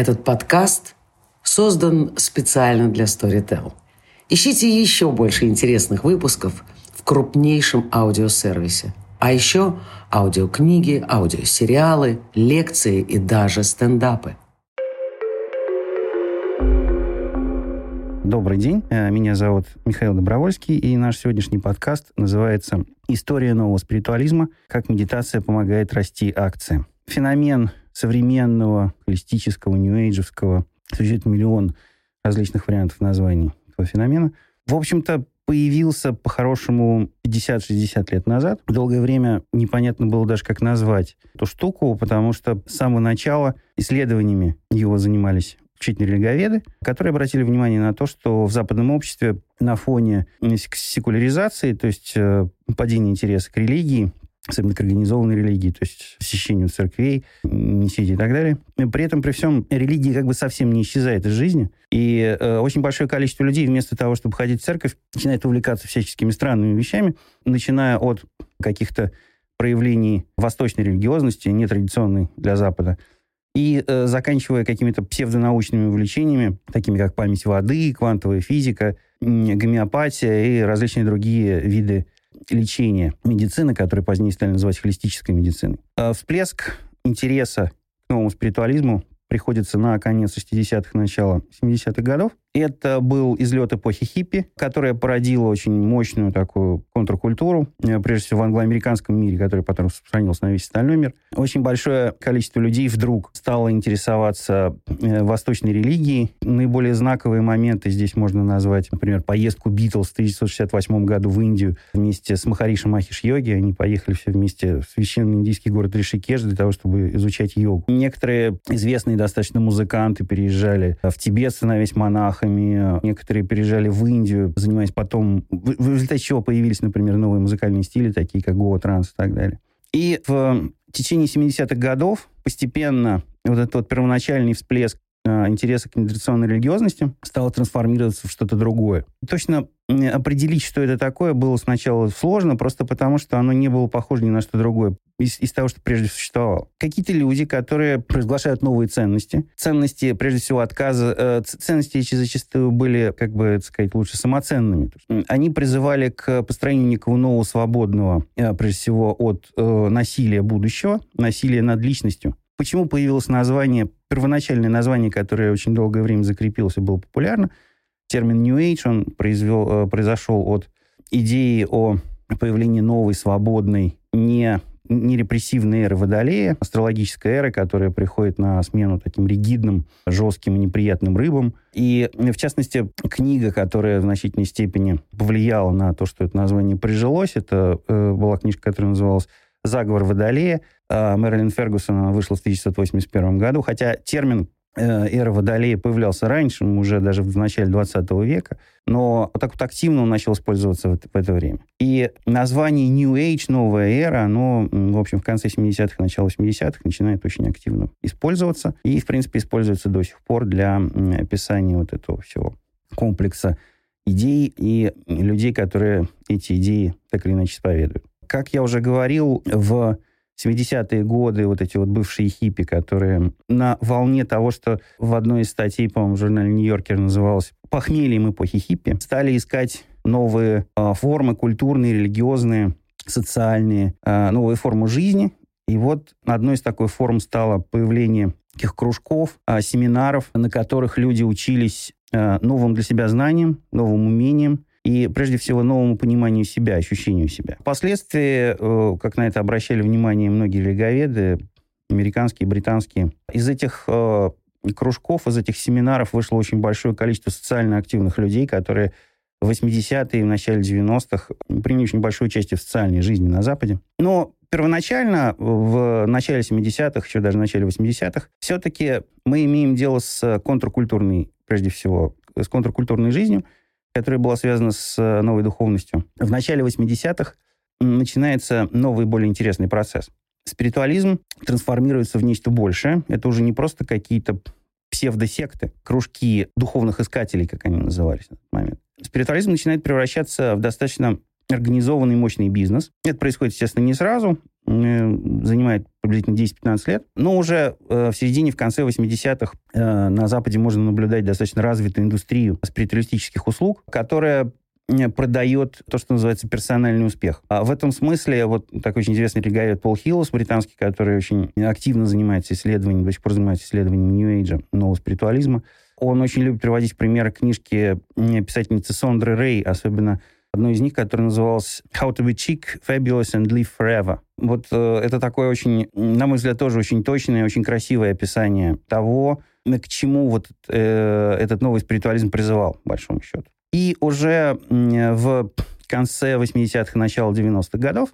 Этот подкаст создан специально для Storytel. Ищите еще больше интересных выпусков в крупнейшем аудиосервисе. А еще аудиокниги, аудиосериалы, лекции и даже стендапы. Добрый день, э, меня зовут Михаил Добровольский, и наш сегодняшний подкаст называется «История нового спиритуализма. Как медитация помогает расти акции». Феномен современного, холистического, нью-эйджевского. Существует миллион различных вариантов названий этого феномена. В общем-то, появился по-хорошему 50-60 лет назад. Долгое время непонятно было даже, как назвать эту штуку, потому что с самого начала исследованиями его занимались учительные религоведы, которые обратили внимание на то, что в западном обществе на фоне секуляризации, то есть э, падения интереса к религии, особенно к организованной религии, то есть посещению церквей, мессии и так далее. И при этом, при всем, религия как бы совсем не исчезает из жизни. И э, очень большое количество людей вместо того, чтобы ходить в церковь, начинает увлекаться всяческими странными вещами, начиная от каких-то проявлений восточной религиозности, нетрадиционной для Запада, и э, заканчивая какими-то псевдонаучными увлечениями, такими как память воды, квантовая физика, гомеопатия и различные другие виды лечения медицины, которые позднее стали называть холистической медициной. А всплеск интереса к новому спиритуализму приходится на конец 60-х, начало 70-х годов. Это был излет эпохи хиппи, которая породила очень мощную такую контркультуру, э, прежде всего в англоамериканском мире, который потом распространился на весь остальной мир. Очень большое количество людей вдруг стало интересоваться э, восточной религией. Наиболее знаковые моменты здесь можно назвать, например, поездку Битлз в 1968 году в Индию вместе с Махариши Махиш Йоги. Они поехали все вместе в священный индийский город Ришикеш для того, чтобы изучать йогу. Некоторые известные достаточно музыканты переезжали в Тибет, становясь монахами, монахами, некоторые переезжали в Индию, занимаясь потом, в, в результате чего появились, например, новые музыкальные стили, такие как гоа, транс и так далее. И в течение 70-х годов постепенно вот этот вот первоначальный всплеск э, интереса к нетрадиционной религиозности стало трансформироваться в что-то другое. Точно определить, что это такое, было сначала сложно, просто потому что оно не было похоже ни на что другое из, из того, что прежде существовало. Какие-то люди, которые провозглашают новые ценности. Ценности, прежде всего, отказа... Э, ценности эти зачастую были, как бы так сказать, лучше самоценными. Они призывали к построению некого нового свободного, э, прежде всего, от э, насилия будущего, насилия над личностью. Почему появилось название, первоначальное название, которое очень долгое время закрепилось и было популярно, термин New Age, он произвел, э, произошел от идеи о появлении новой, свободной, не не репрессивной эры Водолея, астрологической эры, которая приходит на смену таким ригидным, жестким и неприятным рыбам. И, в частности, книга, которая в значительной степени повлияла на то, что это название прижилось, это э, была книжка, которая называлась «Заговор Водолея». Э, Мэрилин Фергусон вышла в 1981 году, хотя термин Э, эра Водолея появлялся раньше, уже даже в начале 20 века, но так вот активно он начал использоваться в, в это время. И название New Age, новая эра, оно, в общем, в конце 70-х, начало 80-х начинает очень активно использоваться. И, в принципе, используется до сих пор для описания вот этого всего комплекса идей и людей, которые эти идеи так или иначе исповедуют. Как я уже говорил, в 70-е годы, вот эти вот бывшие хиппи, которые на волне того, что в одной из статей, по-моему, в журнале «Нью-Йоркер» называлось «Похмельем эпохи хиппи», стали искать новые э, формы культурные, религиозные, социальные, э, новые формы жизни. И вот одной из такой форм стало появление таких кружков, э, семинаров, на которых люди учились новым для себя знаниям, новым умениям, и, прежде всего, новому пониманию себя, ощущению себя. Впоследствии, э, как на это обращали внимание многие леговеды, американские, британские, из этих э, кружков, из этих семинаров вышло очень большое количество социально активных людей, которые в 80-е и в начале 90-х приняли очень большое участие в социальной жизни на Западе. Но первоначально, в начале 70-х, еще даже в начале 80-х, все-таки мы имеем дело с контркультурной, прежде всего, с контркультурной жизнью, которая была связана с э, новой духовностью. В начале 80-х начинается новый, более интересный процесс. Спиритуализм трансформируется в нечто большее. Это уже не просто какие-то псевдосекты, кружки духовных искателей, как они назывались в этот момент. Спиритуализм начинает превращаться в достаточно организованный мощный бизнес. Это происходит, естественно, не сразу. Занимает приблизительно 10-15 лет. Но уже в середине, в конце 80-х на Западе можно наблюдать достаточно развитую индустрию спиритуалистических услуг, которая продает то, что называется персональный успех. А в этом смысле вот такой очень известный религиовед Пол Хилас, британский, который очень активно занимается исследованием, до сих пор занимается исследованием Нью-Эйджа, нового спиритуализма. Он очень любит приводить примеры книжки писательницы Сондры Рэй, особенно одной из них, которая называлась «How to be chic, fabulous and live forever». Вот э, это такое очень, на мой взгляд, тоже очень точное, очень красивое описание того, к чему вот э, этот новый спиритуализм призывал, по большому счету. И уже в конце 80-х и начало 90-х годов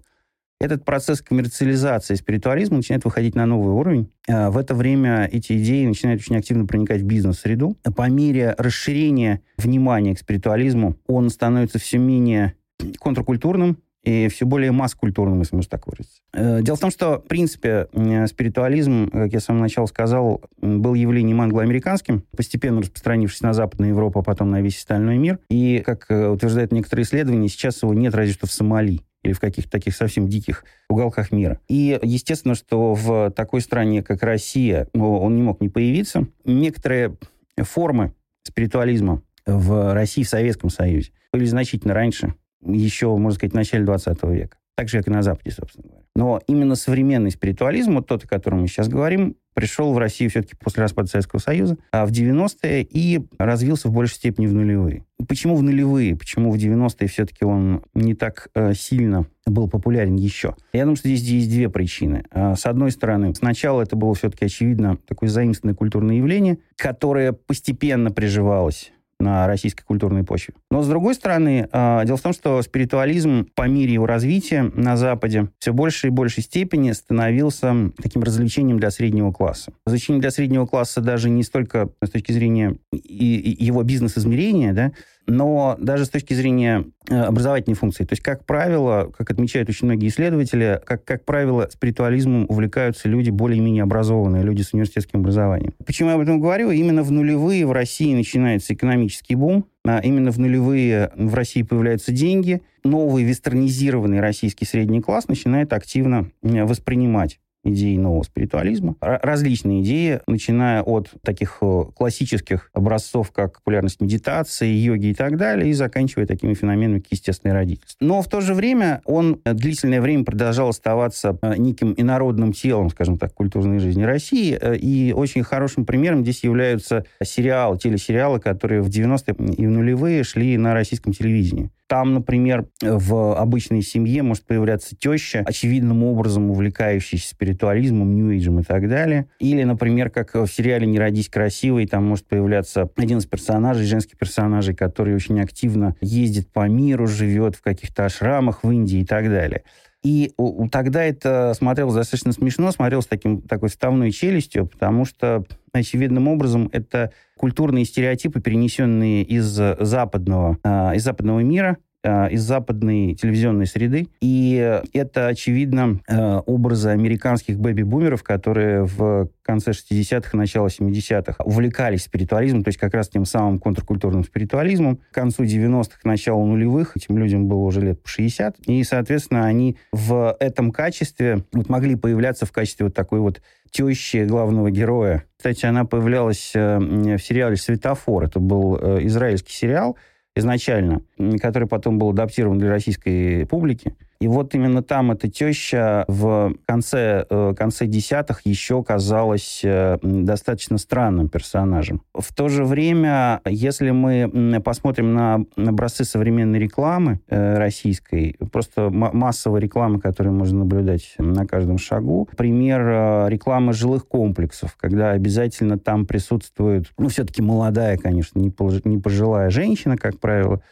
этот процесс коммерциализации спиритуализма начинает выходить на новый уровень. А, в это время эти идеи начинают очень активно проникать в бизнес-среду. По мере расширения внимания к спиритуализму он становится все менее контркультурным, и все более масс-культурным, если можно так выразиться. Э, дело в том, что, в принципе, спиритуализм, как я с самого начала сказал, был явлением англоамериканским, постепенно распространившись на Западную Европу, а потом на весь остальной мир. И, как э, утверждают некоторые исследования, сейчас его нет разве что в Сомали или в каких-то таких совсем диких уголках мира. И естественно, что в такой стране, как Россия, ну, он не мог не появиться. Некоторые формы спиритуализма в России, в Советском Союзе были значительно раньше, еще, можно сказать, в начале 20 века. Так же, как и на Западе, собственно говоря. Но именно современный спиритуализм, вот тот, о котором мы сейчас говорим, пришел в Россию все-таки после распада Советского Союза, а в 90-е и развился в большей степени в нулевые. Почему в нулевые? Почему в 90-е все-таки он не так э, сильно был популярен еще? Я думаю, что здесь есть две причины. А, с одной стороны, сначала это было все-таки, очевидно, такое заимственное культурное явление, которое постепенно приживалось на российской культурной почве. Но, с другой стороны, а, дело в том, что спиритуализм по мере его развития на Западе все больше и большей степени становился таким развлечением для среднего класса. Развлечением для среднего класса даже не столько с точки зрения его бизнес-измерения, да, но даже с точки зрения э, образовательной функции. То есть, как правило, как отмечают очень многие исследователи, как, как правило, спиритуализмом увлекаются люди более-менее образованные, люди с университетским образованием. Почему я об этом говорю? Именно в нулевые в России начинается экономический бум, а именно в нулевые в России появляются деньги, новый вестернизированный российский средний класс начинает активно э, воспринимать идеи нового спиритуализма. Различные идеи, начиная от таких э, классических образцов, как популярность медитации, йоги и так далее, и заканчивая такими феноменами, как естественное родительство. Но в то же время он длительное время продолжал оставаться э, неким инородным телом, скажем так, культурной жизни России. Э, и очень хорошим примером здесь являются сериалы, телесериалы, которые в 90-е и в нулевые шли на российском телевидении. Там, например, в обычной семье может появляться теща, очевидным образом увлекающаяся спиритуализмом, нью-эйджем и так далее. Или, например, как в сериале «Не родись красивой», там может появляться один из персонажей, женских персонажей, который очень активно ездит по миру, живет в каких-то ашрамах в Индии и так далее. И тогда это смотрелось достаточно смешно, смотрелось таким, такой вставной челюстью, потому что очевидным образом это культурные стереотипы, перенесенные из западного, а, из западного мира, из западной телевизионной среды. И это, очевидно, а, образы американских бэби-бумеров, которые в конце 60-х и начало 70-х увлекались спиритуализмом, то есть как раз тем самым контркультурным спиритуализмом. К концу 90-х, началу нулевых этим людям было уже лет по 60, и, соответственно, они в этом качестве вот могли появляться в качестве вот такой вот тещи главного героя. Кстати, она появлялась э, в сериале «Светофор». Это был э, израильский сериал изначально, который потом был адаптирован для российской публики. И вот именно там эта теща в конце, э, конце десятых еще казалась э, достаточно странным персонажем. В то же время, если мы посмотрим на образцы современной рекламы э, российской, просто массовой рекламы, которую можно наблюдать на каждом шагу, пример рекламы жилых комплексов, когда обязательно там присутствует, ну, все-таки молодая, конечно, не пожилая женщина, как правило,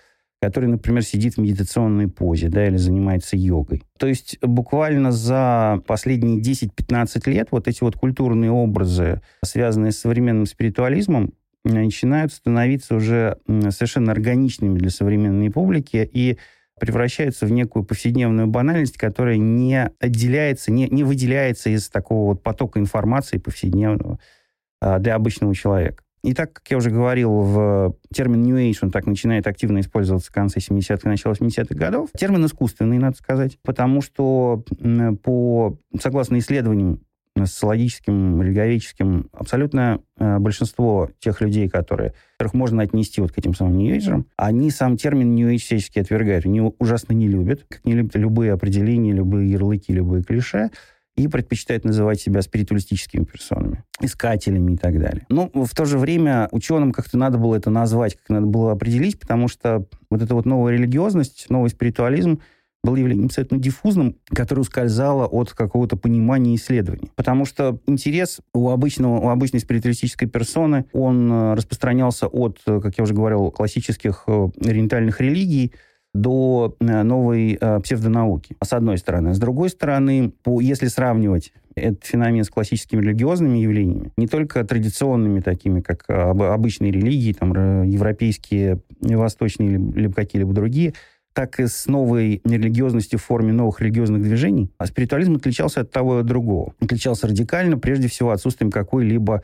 который, например, сидит в медитационной позе, да, или занимается йогой. То есть буквально за последние 10-15 лет вот эти вот культурные образы, связанные с современным спиритуализмом, начинают становиться уже совершенно органичными для современной публики и превращаются в некую повседневную банальность, которая не отделяется, не, не выделяется из такого вот потока информации повседневного а, для обычного человека. И так, как я уже говорил, в термин New Age, он так начинает активно использоваться в конце 70-х, начало 80-х годов. Термин искусственный, надо сказать, потому что по, согласно исследованиям социологическим, религиоведческим, абсолютно э, большинство тех людей, которые, которых можно отнести вот к этим самым нью они сам термин Age всячески отвергают. Они ужасно не любят, как не любят любые определения, любые ярлыки, любые клише и предпочитают называть себя спиритуалистическими персонами, искателями и так далее. Но в то же время ученым как-то надо было это назвать, как надо было определить, потому что вот эта вот новая религиозность, новый спиритуализм был явлением абсолютно диффузным, которое ускользало от какого-то понимания и исследования. Потому что интерес у, обычного, у обычной спиритуалистической персоны, он э, распространялся от, э, как я уже говорил, классических э, ориентальных религий до новой э, псевдонауки, с одной стороны. С другой стороны, по, если сравнивать этот феномен с классическими религиозными явлениями, не только традиционными, такими как обычные религии, там, европейские, восточные либо какие-либо другие, так и с новой религиозностью в форме новых религиозных движений. А спиритуализм отличался от того и от другого. Отличался радикально, прежде всего, отсутствием какой-либо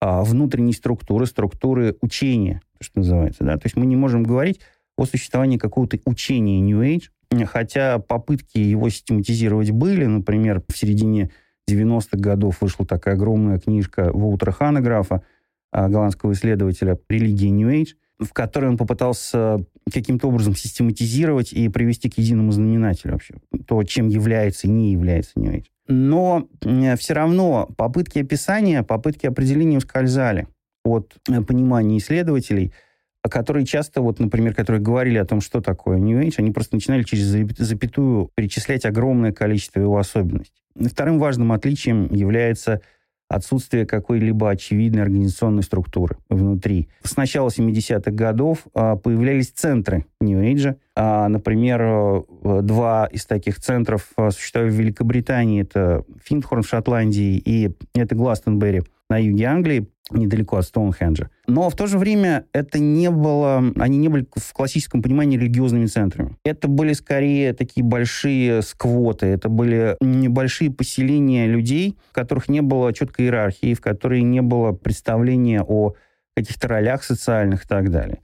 а, внутренней структуры, структуры учения, что называется. Да? То есть мы не можем говорить о существовании какого-то учения New Age, хотя попытки его систематизировать были. Например, в середине 90-х годов вышла такая огромная книжка Воутера Ханеграфа, а, голландского исследователя «Религия New Age», в которой он попытался каким-то образом систематизировать и привести к единому знаменателю вообще. То, чем является и не является New Age. Но все равно попытки описания, попытки определения ускользали от э, понимания исследователей – которые часто, вот, например, которые говорили о том, что такое New Age, они просто начинали через запятую перечислять огромное количество его особенностей. Вторым важным отличием является отсутствие какой-либо очевидной организационной структуры внутри. С начала 70-х годов а, появлялись центры New Age. А, например, э, два из таких центров а, существуют в Великобритании. Это Финтхорн в Шотландии и это Гластенберри на юге Англии, недалеко от Стоунхенджа. Но в то же время это не было, они не были в классическом понимании религиозными центрами. Это были скорее такие большие сквоты, это были небольшие поселения людей, в которых не было четкой иерархии, в которой не было представления о каких-то ролях социальных и так далее.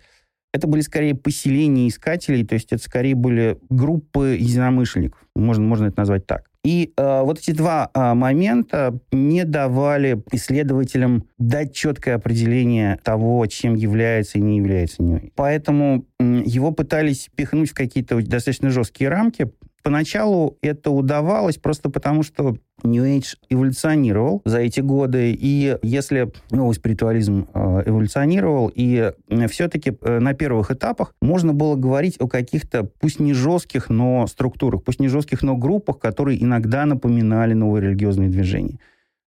Это были скорее поселения искателей, то есть это скорее были группы единомышленников, можно, можно это назвать так. И э, вот эти два э, момента не давали исследователям дать четкое определение того, чем является и не является Ньюи. Поэтому э, его пытались пихнуть в какие-то достаточно жесткие рамки, Поначалу это удавалось просто потому, что New Age эволюционировал за эти годы, и если новый спиритуализм э, эволюционировал, и все-таки э, на первых этапах можно было говорить о каких-то, пусть не жестких, но структурах, пусть не жестких, но группах, которые иногда напоминали новые религиозные движения.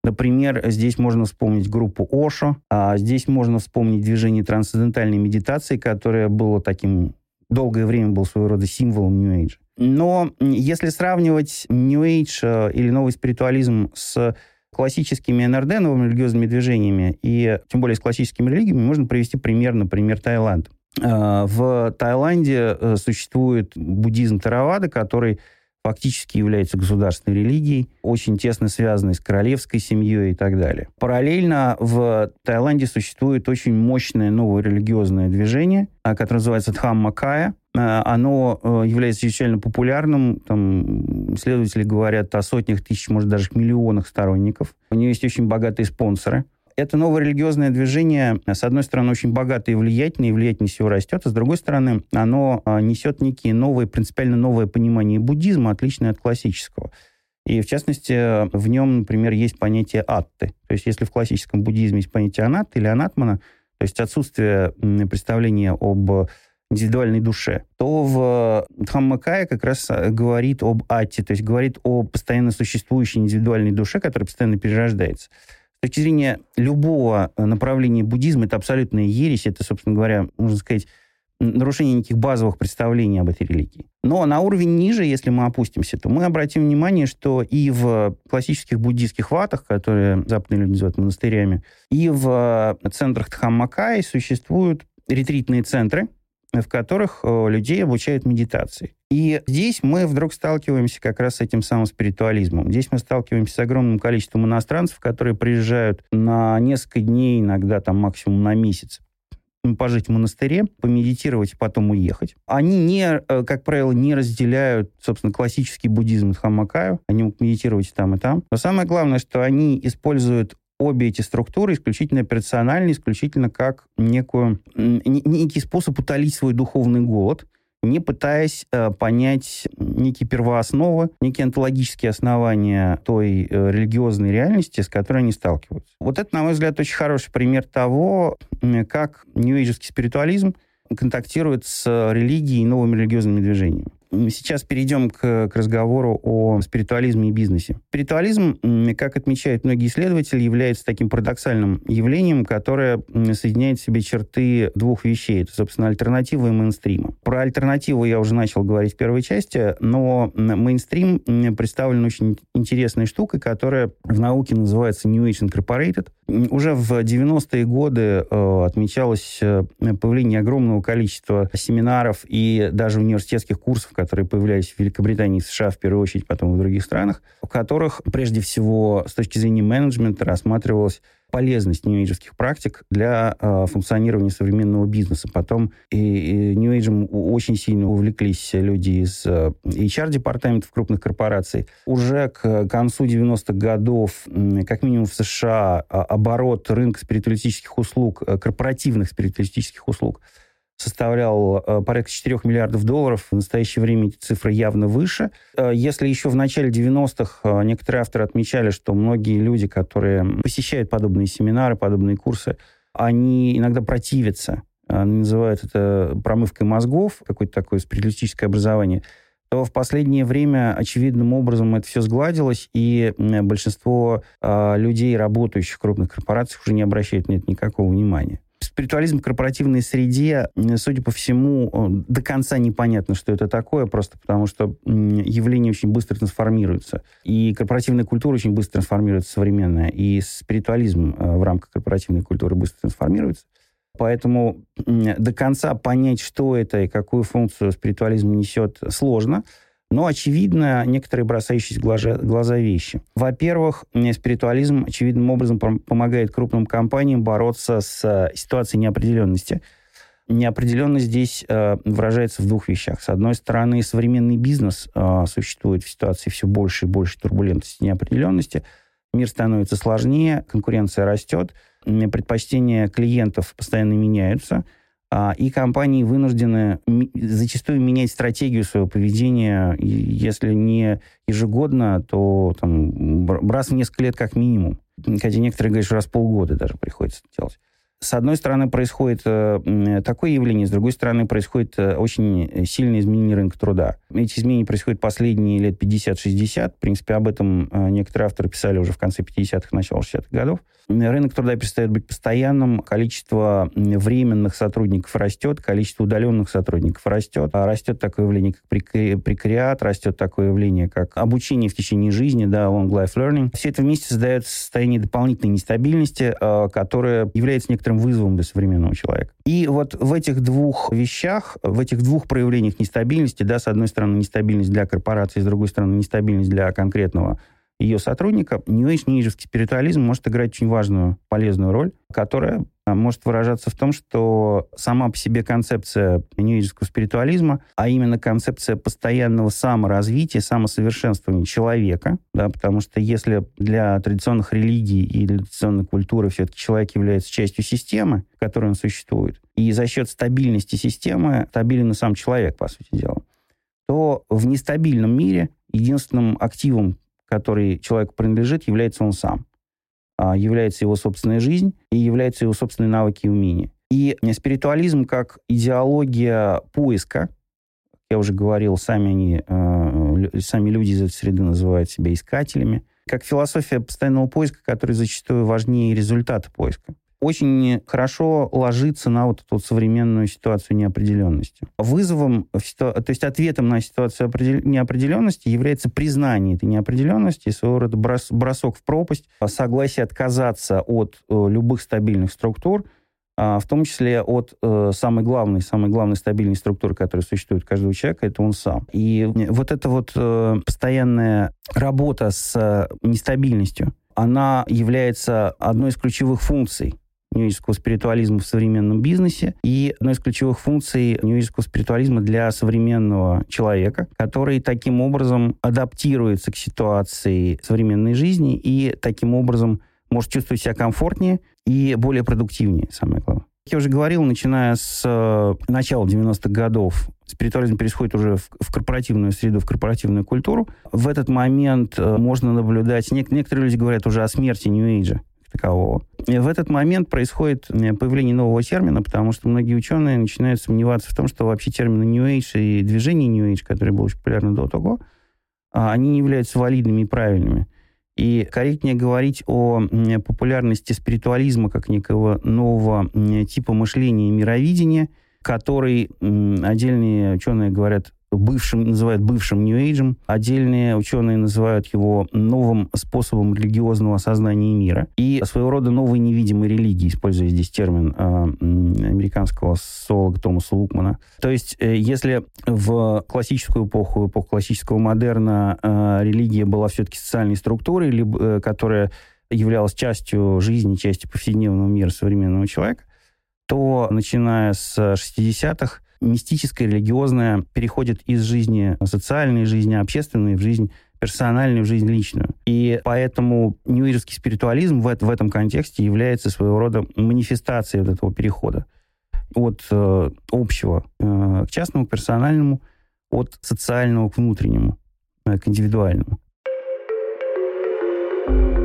Например, здесь можно вспомнить группу Ошо, а здесь можно вспомнить движение трансцендентальной медитации, которое было таким долгое время был своего рода символом New Age. Но если сравнивать New Age э, или новый спиритуализм с классическими НРД, новыми религиозными движениями, и тем более с классическими религиями, можно привести пример, например, Таиланд. Э, в Таиланде э, существует буддизм Таравада, который фактически является государственной религией, очень тесно связанной с королевской семьей и так далее. Параллельно в Таиланде существует очень мощное новое религиозное движение, которое называется Дхаммакая. Э, оно э, является чрезвычайно популярным. Там исследователи говорят о сотнях тысяч, может, даже миллионах сторонников. У нее есть очень богатые спонсоры. Это новое религиозное движение, с одной стороны, очень богатое и влиятельное, и влиятельность всего растет, а с другой стороны, оно э, несет некие новые, принципиально новое понимание буддизма, отличное от классического. И, в частности, в нем, например, есть понятие атты. То есть, если в классическом буддизме есть понятие анатты или анатмана, то есть отсутствие представления об индивидуальной душе, то в Дхаммакая как раз э, говорит об ати, то есть говорит о постоянно существующей индивидуальной душе, которая постоянно перерождается. С точки зрения любого э, направления буддизма, это абсолютная ересь, это, собственно говоря, можно сказать, нарушение неких базовых представлений об этой религии. Но на уровень ниже, если мы опустимся, то мы обратим внимание, что и в классических буддийских ватах, которые западные люди называют монастырями, и в центрах Дхаммакай существуют ретритные центры, в которых э, людей обучают медитации. И здесь мы вдруг сталкиваемся как раз с этим самым спиритуализмом. Здесь мы сталкиваемся с огромным количеством иностранцев, которые приезжают на несколько дней, иногда там максимум на месяц, пожить в монастыре, помедитировать потом уехать. Они, не, э, как правило, не разделяют, собственно, классический буддизм Дхаммакаю. Они могут медитировать там, и там. Но самое главное, что они используют обе эти структуры исключительно операциональны, исключительно как некую, некий способ утолить свой духовный голод – не пытаясь э, понять некие первоосновы, некие онтологические основания той э, религиозной реальности, с которой они сталкиваются. Вот это, на мой взгляд, очень хороший пример того, как нью-эйджевский спиритуализм контактирует с религией и новыми религиозными движениями. Сейчас перейдем к, к разговору о спиритуализме и бизнесе. Спиритуализм, как отмечают многие исследователи, является таким парадоксальным явлением, которое соединяет в себе черты двух вещей. Это, собственно, альтернатива и мейнстрима. Про альтернативу я уже начал говорить в первой части, но мейнстрим представлен очень интересной штукой, которая в науке называется New Age Incorporated. Уже в 90-е годы э, отмечалось э, появление огромного количества семинаров и даже университетских курсов, которые появлялись в Великобритании США в первую очередь, потом в других странах, в которых прежде всего с точки зрения менеджмента рассматривалась полезность нью-эйджевских практик для э, функционирования современного бизнеса. Потом и, и нью-эйджем очень сильно увлеклись люди из э, HR-департаментов крупных корпораций. Уже к концу 90-х годов, как минимум в США, а, оборот рынка спиритуалистических услуг, э, корпоративных спиритуалистических услуг составлял э, порядка 4 миллиардов долларов. В настоящее время эти цифры явно выше. Э, если еще в начале 90-х э, некоторые авторы отмечали, что многие люди, которые посещают подобные семинары, подобные курсы, они иногда противятся, они называют это промывкой мозгов, какое-то такое спиритуалистическое образование, то в последнее время очевидным образом это все сгладилось, и большинство людей, работающих в крупных корпорациях, уже не обращают на это никакого внимания спиритуализм в корпоративной среде, судя по всему, до конца непонятно, что это такое, просто потому что явление очень быстро трансформируется. И корпоративная культура очень быстро трансформируется современная, и спиритуализм э, в рамках корпоративной культуры быстро трансформируется. Поэтому до конца понять, что это и какую функцию спиритуализм несет, сложно. Но, очевидно, некоторые бросающиеся глаза, глаза вещи. Во-первых, спиритуализм очевидным образом помогает крупным компаниям бороться с э, ситуацией неопределенности. Неопределенность здесь э, выражается в двух вещах. С одной стороны, современный бизнес э, существует в ситуации все больше и больше турбулентности, неопределенности. Мир становится сложнее, конкуренция растет, предпочтения клиентов постоянно меняются – и компании вынуждены зачастую менять стратегию своего поведения, если не ежегодно, то там, раз в несколько лет как минимум. Хотя некоторые говорят, что раз в полгода даже приходится делать с одной стороны, происходит э, такое явление, с другой стороны, происходит э, очень сильное изменение рынка труда. Эти изменения происходят последние лет 50-60. В принципе, об этом э, некоторые авторы писали уже в конце 50-х, начало 60-х годов. Рынок труда перестает быть постоянным, количество временных сотрудников растет, количество удаленных сотрудников растет. А растет такое явление, как прекариат, растет такое явление, как обучение в течение жизни, да, long life learning. Все это вместе создает состояние дополнительной нестабильности, которое является некоторым вызовом для современного человека. И вот в этих двух вещах, в этих двух проявлениях нестабильности, да, с одной стороны, нестабильность для корпорации, с другой стороны, нестабильность для конкретного ее сотрудника, нижевский спиритуализм может играть очень важную, полезную роль, которая а, может выражаться в том, что сама по себе концепция ньюэйджского спиритуализма, а именно концепция постоянного саморазвития, самосовершенствования человека, да, потому что если для традиционных религий и для традиционной культуры все-таки человек является частью системы, в которой он существует, и за счет стабильности системы стабилен и сам человек, по сути дела, то в нестабильном мире единственным активом, который человеку принадлежит, является он сам. А, является его собственная жизнь и являются его собственные навыки и умения. И спиритуализм как идеология поиска, я уже говорил, сами они, э, сами люди из этой среды называют себя искателями, как философия постоянного поиска, который зачастую важнее результата поиска очень хорошо ложится на вот эту современную ситуацию неопределенности. Вызовом, то есть ответом на ситуацию неопределенности является признание этой неопределенности, своего рода бросок в пропасть, согласие отказаться от э, любых стабильных структур, а, в том числе от э, самой главной, самой главной стабильной структуры, которая существует у каждого человека, это он сам. И вот эта вот э, постоянная работа с э, нестабильностью, она является одной из ключевых функций ньюического спиритуализма в современном бизнесе и одной из ключевых функций ньюического спиритуализма для современного человека, который таким образом адаптируется к ситуации современной жизни и таким образом может чувствовать себя комфортнее и более продуктивнее, самое главное. Как я уже говорил, начиная с э, начала 90-х годов спиритуализм переходит уже в, в корпоративную среду, в корпоративную культуру. В этот момент э, можно наблюдать... Нек- некоторые люди говорят уже о смерти Нью-Эйджа такового. И в этот момент происходит э, появление нового термина, потому что многие ученые начинают сомневаться в том, что вообще термины New Age и движение New Age, которое было очень популярно до того, а, они не являются валидными и правильными. И корректнее говорить о популярности спиритуализма как некого нового типа мышления и мировидения, который отдельные ученые говорят бывшим, называют бывшим Age. Отдельные ученые называют его новым способом религиозного осознания мира. И своего рода новой невидимой религии, используя здесь термин э, американского социолога Томаса Лукмана. То есть, э, если в классическую эпоху, эпоху классического модерна, э, религия была все-таки социальной структурой, либо, э, которая являлась частью жизни, частью повседневного мира современного человека, то, начиная с 60-х, мистическое, религиозное переходит из жизни социальной жизни, общественной в жизнь персональную, в жизнь личную. И поэтому ньюирский спиритуализм в, в этом контексте является своего рода манифестацией вот этого перехода от э, общего э, к частному, персональному, от социального к внутреннему, э, к индивидуальному. thank you